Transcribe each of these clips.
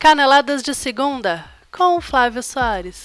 Caneladas de Segunda, com Flávio Soares.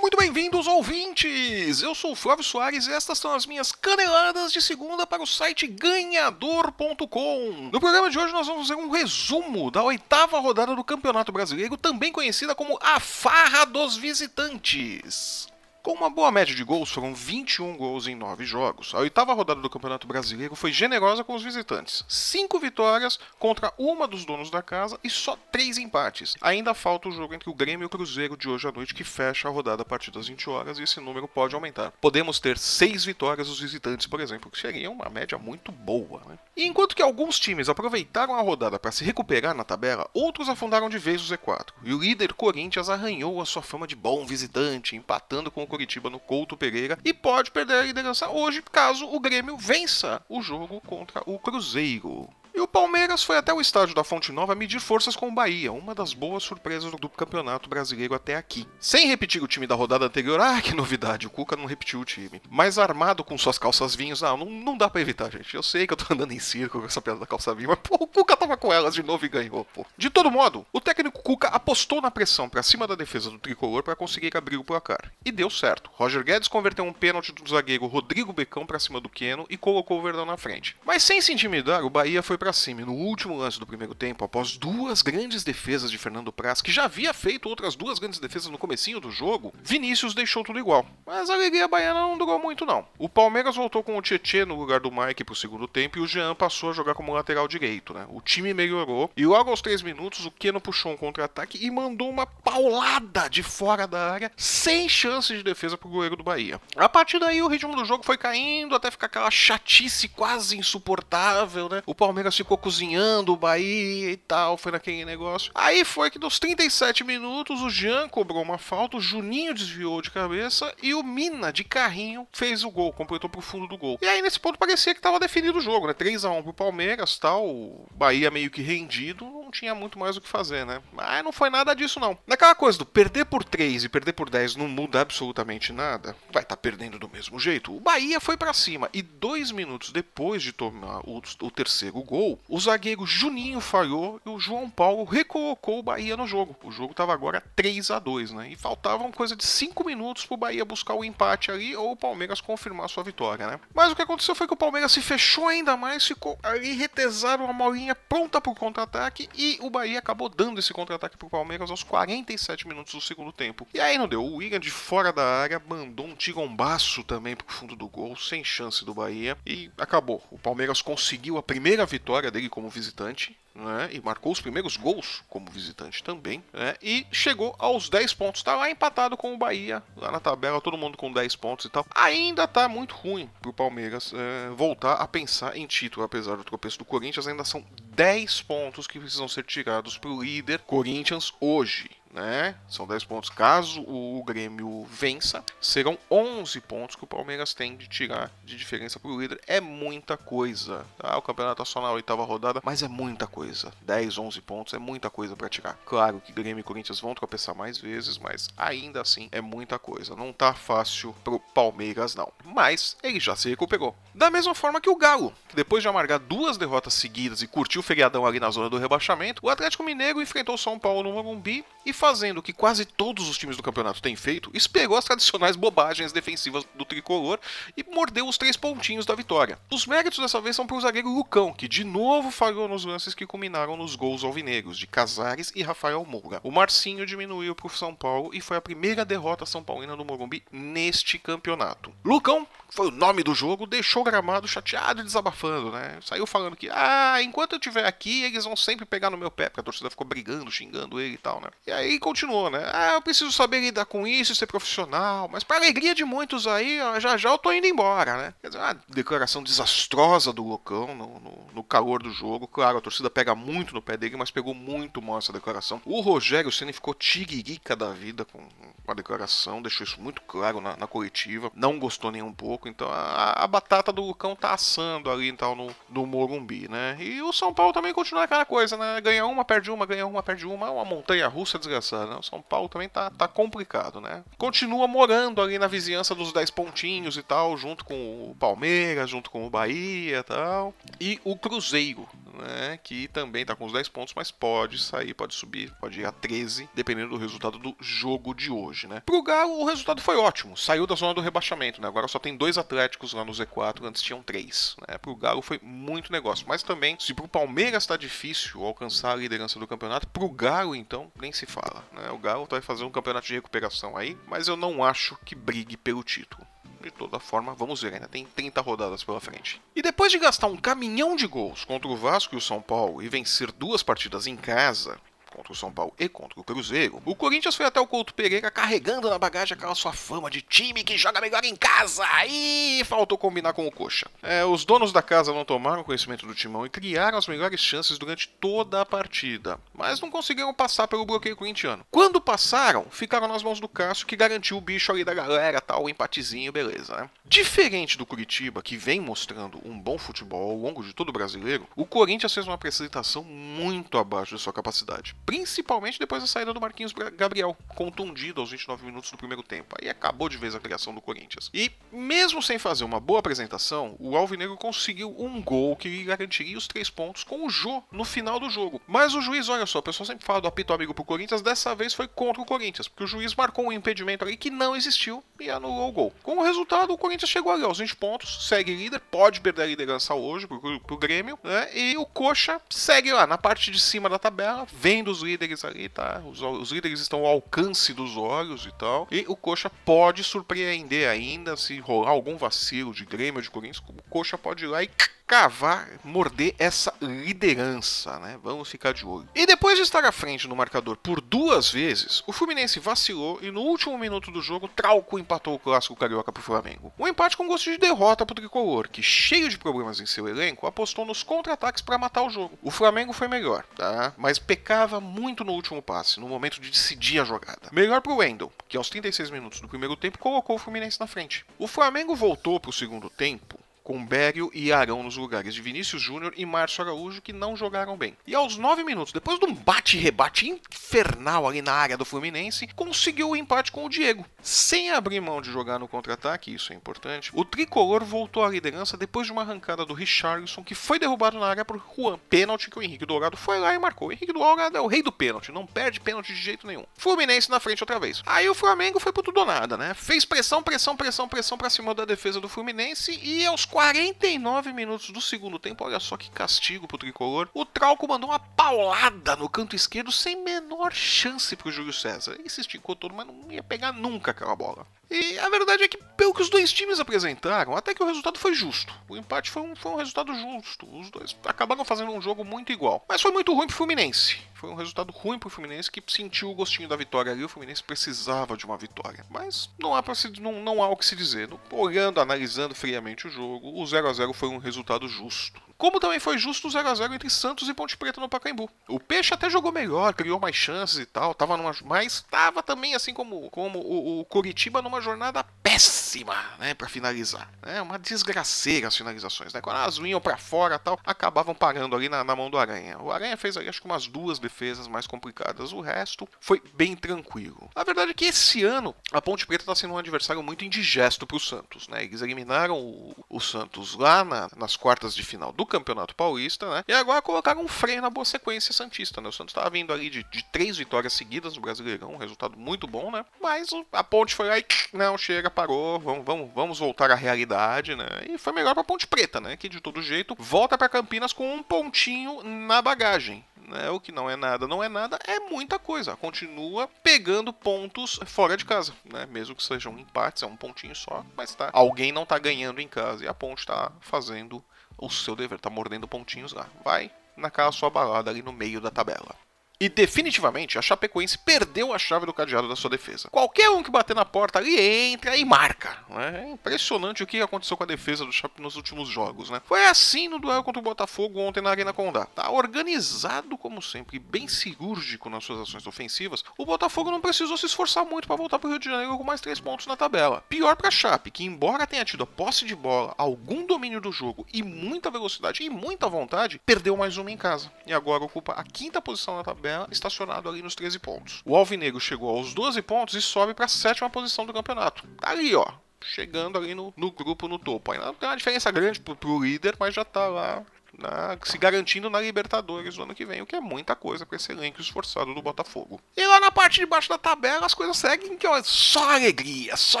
Muito bem-vindos, ouvintes! Eu sou o Flávio Soares e estas são as minhas caneladas de segunda para o site ganhador.com. No programa de hoje nós vamos fazer um resumo da oitava rodada do Campeonato Brasileiro, também conhecida como a Farra dos Visitantes. Com uma boa média de gols, foram 21 gols em 9 jogos. A oitava rodada do Campeonato Brasileiro foi generosa com os visitantes. 5 vitórias contra uma dos donos da casa e só 3 empates. Ainda falta o jogo entre o Grêmio e o Cruzeiro de hoje à noite, que fecha a rodada a partir das 20 horas, e esse número pode aumentar. Podemos ter 6 vitórias dos visitantes, por exemplo, que seria uma média muito boa. Né? E enquanto que alguns times aproveitaram a rodada para se recuperar na tabela, outros afundaram de vez o Z4. E o líder Corinthians arranhou a sua fama de bom visitante, empatando com o Curitiba no Couto Pereira e pode perder a liderança hoje caso o Grêmio vença o jogo contra o Cruzeiro. E o Palmeiras foi até o estádio da Fonte Nova medir forças com o Bahia, uma das boas surpresas do Campeonato Brasileiro até aqui. Sem repetir o time da rodada anterior, ah, que novidade, o Cuca não repetiu o time. Mas armado com suas calças vinhos, ah, não, não dá para evitar, gente. Eu sei que eu tô andando em círculo com essa piada da calça vinho, mas pô, o Cuca tava com elas de novo e ganhou, pô. De todo modo, o técnico Cuca apostou na pressão para cima da defesa do tricolor para conseguir abrir o placar. E deu certo. Roger Guedes converteu um pênalti do zagueiro Rodrigo Becão para cima do Queno e colocou o Verdão na frente. Mas sem se intimidar, o Bahia foi para e no último lance do primeiro tempo, após duas grandes defesas de Fernando Praz, que já havia feito outras duas grandes defesas no comecinho do jogo, Vinícius deixou tudo igual. Mas a alegria baiana não durou muito não. O Palmeiras voltou com o Tietê no lugar do Mike pro segundo tempo e o Jean passou a jogar como lateral direito, né? O time melhorou e logo aos três minutos o Keno puxou um contra-ataque e mandou uma paulada de fora da área, sem chance de defesa pro goleiro do Bahia. A partir daí o ritmo do jogo foi caindo até ficar aquela chatice quase insuportável, né? O Palmeiras ficou cozinhando o Bahia e tal, foi naquele negócio. Aí foi que nos 37 minutos o Jean cobrou uma falta, o Juninho desviou de cabeça e o Mina de carrinho fez o gol, completou pro fundo do gol. E aí nesse ponto parecia que tava definido o jogo, né? 3 a 1 pro Palmeiras, tal, o Bahia meio que rendido, não tinha muito mais o que fazer, né? Mas não foi nada disso não. Naquela coisa do perder por 3 e perder por 10 não muda absolutamente nada, vai estar tá perdendo do mesmo jeito. O Bahia foi para cima e dois minutos depois de tomar o, o terceiro gol, o zagueiro Juninho falhou e o João Paulo recolocou o Bahia no jogo. O jogo estava agora 3 a 2 né? E faltavam coisa de 5 minutos para o Bahia buscar o empate ali ou o Palmeiras confirmar sua vitória, né? Mas o que aconteceu foi que o Palmeiras se fechou ainda mais, ficou ali retesado uma molinha pronta para o contra-ataque e o Bahia acabou dando esse contra-ataque para o Palmeiras aos 47 minutos do segundo tempo. E aí não deu. O William de fora da área mandou um tirombaço também pro fundo do gol, sem chance do Bahia e acabou. O Palmeiras conseguiu a primeira vitória dele como visitante né, e marcou os primeiros gols como visitante também, né, e chegou aos 10 pontos. Tá lá empatado com o Bahia, lá na tabela, todo mundo com 10 pontos e tal. Ainda tá muito ruim pro Palmeiras é, voltar a pensar em título, apesar do tropeço do Corinthians, ainda são 10 pontos que precisam ser tirados pro líder Corinthians hoje né? São 10 pontos. Caso o Grêmio vença, serão 11 pontos que o Palmeiras tem de tirar de diferença para o líder. É muita coisa. Tá? O campeonato está só na oitava rodada, mas é muita coisa. 10, 11 pontos é muita coisa para tirar. Claro que Grêmio e Corinthians vão tropeçar mais vezes, mas ainda assim é muita coisa. Não tá fácil pro Palmeiras, não. Mas ele já se recuperou. Da mesma forma que o Galo, que depois de amargar duas derrotas seguidas e curtiu o feriadão ali na zona do rebaixamento, o Atlético Mineiro enfrentou São Paulo no Morumbi e fazendo o que quase todos os times do campeonato têm feito, esperou as tradicionais bobagens defensivas do tricolor e mordeu os três pontinhos da vitória. Os méritos dessa vez são para o zagueiro Lucão, que de novo falhou nos lances que culminaram nos gols alvinegros de Casares e Rafael Moura. O Marcinho diminuiu para o São Paulo e foi a primeira derrota são paulina no Morumbi neste campeonato. Lucão, foi o nome do jogo, deixou o gramado chateado e desabafando, né? Saiu falando que, ah, enquanto eu estiver aqui, eles vão sempre pegar no meu pé, porque a torcida ficou brigando, xingando ele e tal, né? E aí continuou, né? Ah, eu preciso saber lidar com isso ser profissional, mas para alegria de muitos aí, ó, já já eu tô indo embora, né? Quer dizer, uma declaração desastrosa do Locão no, no, no calor do jogo. Claro, a torcida pega muito no pé dele, mas pegou muito mal essa declaração. O Rogério Senna ficou tiririca da vida com a declaração, deixou isso muito claro na, na coletiva, não gostou nem um pouco, então a, a batata do Lucão tá assando ali então no, no Morumbi, né? E o São Paulo também continua aquela coisa, né? Ganha uma, perde uma, ganha uma, perde uma, é uma montanha russa desgraçada, né? São Paulo também tá, tá complicado, né? Continua morando ali na vizinhança dos 10 pontinhos e tal, junto com o Palmeiras, junto com o Bahia e tal. E o Cruzeiro, né, que também está com os 10 pontos, mas pode sair, pode subir, pode ir a 13, dependendo do resultado do jogo de hoje. Né. Pro Galo, o resultado foi ótimo, saiu da zona do rebaixamento, né, agora só tem dois Atléticos lá no Z4, antes tinham três. Né. Pro Galo foi muito negócio, mas também, se pro Palmeiras está difícil alcançar a liderança do campeonato, pro Galo, então, nem se fala. Né. O Galo vai fazer um campeonato de recuperação aí, mas eu não acho que brigue pelo título. De toda forma, vamos ver, ainda tem 30 rodadas pela frente. E depois de gastar um caminhão de gols contra o Vasco e o São Paulo e vencer duas partidas em casa, contra o São Paulo e contra o Cruzeiro, o Corinthians foi até o Couto Pereira carregando na bagagem aquela sua fama de time que joga melhor em casa. E faltou combinar com o Coxa. É, os donos da casa não tomaram conhecimento do timão e criaram as melhores chances durante toda a partida, mas não conseguiram passar pelo bloqueio corintiano. Quando passaram, ficaram nas mãos do Cássio que garantiu o bicho ali da galera, tal, o empatezinho, beleza, né? Diferente do Curitiba, que vem mostrando um bom futebol ao longo de todo o brasileiro, o Corinthians fez uma apresentação muito abaixo de sua capacidade principalmente depois da saída do Marquinhos Gabriel, contundido aos 29 minutos do primeiro tempo. Aí acabou de vez a criação do Corinthians. E mesmo sem fazer uma boa apresentação, o Alvinegro conseguiu um gol que garantiria os três pontos com o Jô no final do jogo. Mas o juiz, olha só, o pessoal sempre fala do apito amigo pro Corinthians, dessa vez foi contra o Corinthians, porque o juiz marcou um impedimento ali que não existiu e anulou o gol. Com o resultado, o Corinthians chegou ali aos 20 pontos, segue líder, pode perder a liderança hoje pro, pro Grêmio, né? E o Coxa segue lá na parte de cima da tabela, vendo os líderes ali, tá? Os, os, líderes estão ao alcance dos olhos e tal. E o Coxa pode surpreender ainda se rolar algum vacilo de Grêmio de Corinthians. O Coxa pode ir lá e cavar, morder essa liderança, né? Vamos ficar de olho. E depois de estar à frente no marcador por duas vezes, o Fluminense vacilou e no último minuto do jogo, Trauco empatou o clássico carioca pro Flamengo. Um empate com gosto de derrota pro tricolor, que cheio de problemas em seu elenco, apostou nos contra-ataques para matar o jogo. O Flamengo foi melhor, tá? Mas pecava muito no último passe, no momento de decidir a jogada. Melhor pro Wendel, que aos 36 minutos do primeiro tempo colocou o Fluminense na frente. O Flamengo voltou pro segundo tempo com Bério e Arão nos lugares de Vinícius Júnior e Márcio Araújo, que não jogaram bem. E aos 9 minutos, depois de um bate-rebate infernal ali na área do Fluminense, conseguiu o empate com o Diego. Sem abrir mão de jogar no contra-ataque, isso é importante, o tricolor voltou à liderança depois de uma arrancada do Richarlison, que foi derrubado na área por Juan. Pênalti que o Henrique Dourado foi lá e marcou. O Henrique Dourado é o rei do pênalti, não perde pênalti de jeito nenhum. Fluminense na frente outra vez. Aí o Flamengo foi pro tudo ou nada, né? Fez pressão, pressão, pressão, pressão pra cima da defesa do Fluminense e aos 49 minutos do segundo tempo, olha só que castigo pro tricolor. O Trauco mandou uma paulada no canto esquerdo sem menor chance pro Júlio César. Ele se esticou todo, mas não ia pegar nunca aquela bola. E a verdade é que, pelo que os dois times apresentaram, até que o resultado foi justo. O empate foi um, foi um resultado justo. Os dois acabaram fazendo um jogo muito igual. Mas foi muito ruim pro Fluminense. Foi um resultado ruim pro Fluminense que sentiu o gostinho da vitória ali. O Fluminense precisava de uma vitória. Mas não há, se, não, não há o que se dizer. Olhando, analisando friamente o jogo, o 0 a 0 foi um resultado justo. Como também foi justo o 0x0 entre Santos e Ponte Preta no Pacaembu. O Peixe até jogou melhor, criou mais chances e tal, tava numa, mas estava também, assim como, como o, o Coritiba, numa jornada péssima, né, para finalizar. É uma desgraceira as finalizações, né? Quando elas vinham para fora tal, acabavam parando ali na, na, mão do Aranha. O Aranha fez ali, acho que umas duas defesas mais complicadas. O resto foi bem tranquilo. A verdade é que esse ano a Ponte Preta está sendo um adversário muito indigesto para o Santos, né? Eles eliminaram o, o Santos lá na, nas quartas de final do Campeonato Paulista, né? E agora colocaram um freio na boa sequência Santista, né? O Santos estava vindo ali de, de, três vitórias seguidas no Brasileirão, um resultado muito bom, né? Mas a Ponte foi lá e não, chega, parou, vamos, vamos, vamos voltar à realidade, né? E foi melhor para Ponte Preta, né? Que de todo jeito volta para Campinas com um pontinho na bagagem. Né? O que não é nada, não é nada, é muita coisa. Continua pegando pontos fora de casa, né? Mesmo que sejam empates, é um pontinho só, mas tá. Alguém não tá ganhando em casa e a Ponte tá fazendo o seu dever, tá mordendo pontinhos lá. Vai naquela sua balada ali no meio da tabela. E definitivamente a Chapecoense perdeu a chave do cadeado da sua defesa. Qualquer um que bater na porta ali entra e marca. Né? É impressionante o que aconteceu com a defesa do Chape nos últimos jogos. Né? Foi assim no duelo contra o Botafogo ontem na Arena Condá. Tá organizado como sempre, bem cirúrgico nas suas ações ofensivas. O Botafogo não precisou se esforçar muito para voltar para o Rio de Janeiro com mais três pontos na tabela. Pior para a Chape, que embora tenha tido a posse de bola, algum domínio do jogo e muita velocidade e muita vontade, perdeu mais uma em casa. E agora ocupa a quinta posição na tabela estacionado ali nos 13 pontos. O Alvinegro chegou aos 12 pontos e sobe para a sétima posição do campeonato. Tá ali, ó, chegando ali no, no grupo no topo. Ainda tem uma diferença grande pro, pro líder, mas já tá lá né, se garantindo na Libertadores no ano que vem, o que é muita coisa para esse elenco esforçado do Botafogo. E lá na parte de baixo da tabela as coisas seguem que ó, só alegria, só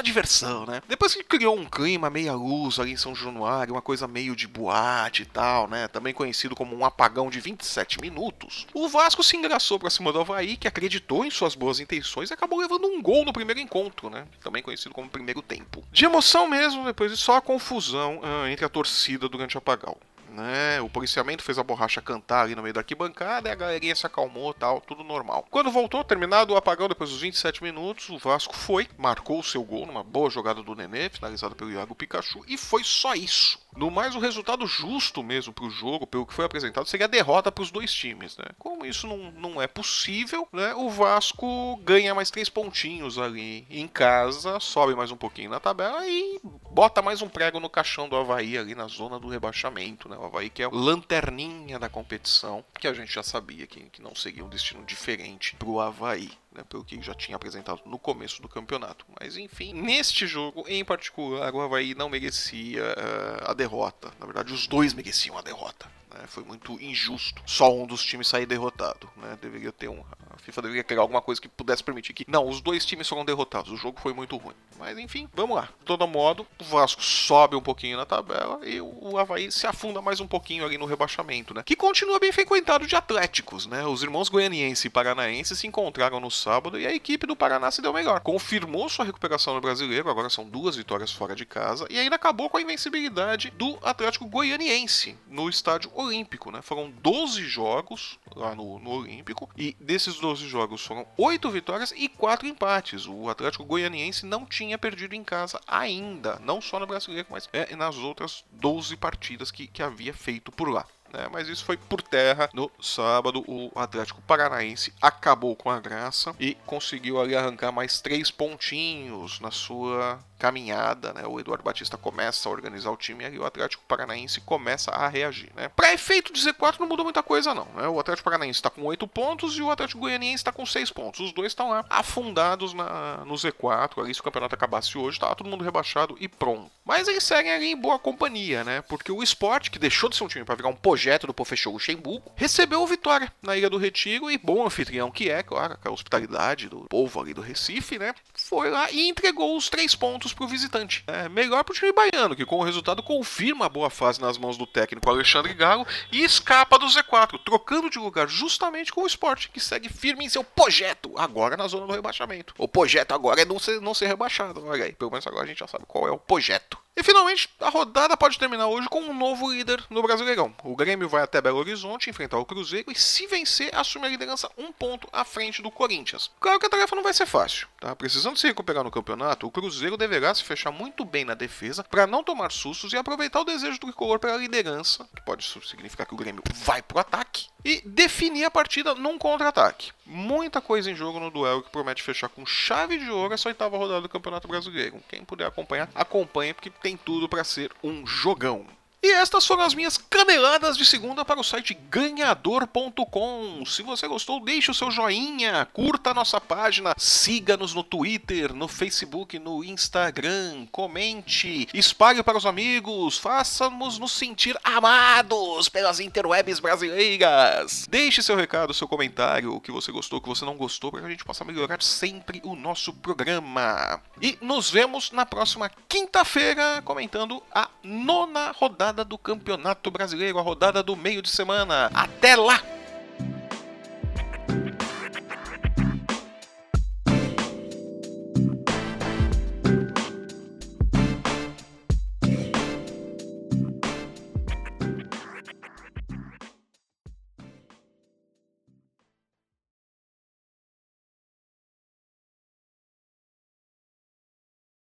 diversão, né? Depois que criou um clima meia luz ali em São Januário, uma coisa meio de boate e tal, né? Também conhecido como um apagão de 27 minutos. O Vasco se engraçou para cima do Havaí, que acreditou em suas boas intenções e acabou levando um gol no primeiro encontro, né? Também conhecido como primeiro tempo. De emoção mesmo, depois de só a confusão ah, entre a torcida durante o apagão né? O policiamento fez a borracha cantar ali no meio da arquibancada e a galerinha se acalmou tal, tudo normal. Quando voltou, terminado o apagão depois dos 27 minutos, o Vasco foi, marcou o seu gol numa boa jogada do Nenê, finalizada pelo Iago Pikachu, e foi só isso. No mais, o resultado justo mesmo para o jogo, pelo que foi apresentado, seria a derrota para os dois times. Né? Como isso não, não é possível, né? o Vasco ganha mais três pontinhos ali em casa, sobe mais um pouquinho na tabela e bota mais um prego no caixão do Havaí ali na zona do rebaixamento. Né? O Havaí que é o lanterninha da competição, que a gente já sabia que, que não seria um destino diferente para o Havaí né, pelo que já tinha apresentado no começo do campeonato. Mas enfim, neste jogo em particular, o Havaí não merecia uh, a derrota. Na verdade, os dois mereciam a derrota. Né? Foi muito injusto só um dos times sair derrotado. Né? Deveria ter um. FIFA deveria criar alguma coisa que pudesse permitir que. Não, os dois times foram derrotados. O jogo foi muito ruim. Mas enfim, vamos lá. De todo modo, o Vasco sobe um pouquinho na tabela e o Havaí se afunda mais um pouquinho ali no rebaixamento, né? Que continua bem frequentado de atléticos, né? Os irmãos goianiense e paranaense se encontraram no sábado e a equipe do Paraná se deu melhor. Confirmou sua recuperação no brasileiro, agora são duas vitórias fora de casa, e ainda acabou com a invencibilidade do Atlético Goianiense no estádio Olímpico, né? Foram 12 jogos lá no, no Olímpico, e desses 12 jogos foram 8 vitórias e 4 empates. O Atlético Goianiense não tinha perdido em casa ainda, não só no brasileiro, mas é, nas outras 12 partidas que, que havia feito por lá. Né? Mas isso foi por terra no sábado. O Atlético Paranaense acabou com a graça e conseguiu ali arrancar mais três pontinhos na sua caminhada, né? O Eduardo Batista começa a organizar o time e o Atlético Paranaense começa a reagir, né? Para efeito de Z4 não mudou muita coisa não, né? O Atlético Paranaense está com 8 pontos e o Atlético Goianiense está com 6 pontos. Os dois estão lá afundados na, no Z4. Ali se o campeonato acabasse hoje, tá todo mundo rebaixado e pronto. Mas eles seguem ali em boa companhia, né? Porque o Sport, que deixou de ser um time para virar um projeto do Pofechou Luxemburgo, recebeu vitória na Ilha do Retiro e bom anfitrião que é, claro, a hospitalidade do povo ali do Recife, né? Foi lá e entregou os três pontos pontos para o visitante. É melhor para o time baiano, que com o resultado confirma a boa fase nas mãos do técnico Alexandre Galo e escapa do Z4, trocando de lugar justamente com o esporte, que segue firme em seu projeto, agora na zona do rebaixamento. O projeto agora é não ser, não ser rebaixado, olha aí, pelo menos agora a gente já sabe qual é o projeto. E finalmente, a rodada pode terminar hoje com um novo líder no Brasileirão. O Grêmio vai até Belo Horizonte enfrentar o Cruzeiro e, se vencer, assume a liderança um ponto à frente do Corinthians. Claro que a tarefa não vai ser fácil, tá? Precisando se recuperar no campeonato, o Cruzeiro deverá se fechar muito bem na defesa para não tomar sustos e aproveitar o desejo do tricolor pela liderança, que pode significar que o Grêmio vai pro ataque, e definir a partida num contra-ataque. Muita coisa em jogo no duelo que promete fechar com chave de ouro essa oitava rodada do Campeonato Brasileiro. Quem puder acompanhar, acompanhe porque tem tudo para ser um jogão. E estas foram as minhas caneladas de segunda para o site ganhador.com. Se você gostou, deixe o seu joinha, curta a nossa página, siga-nos no Twitter, no Facebook, no Instagram, comente, espalhe para os amigos, faça-nos nos sentir amados pelas interwebs brasileiras. Deixe seu recado, seu comentário, o que você gostou, o que você não gostou, para que a gente possa melhorar sempre o nosso programa. E nos vemos na próxima quinta-feira comentando a nona rodada rodada do Campeonato Brasileiro, a rodada do meio de semana. Até lá!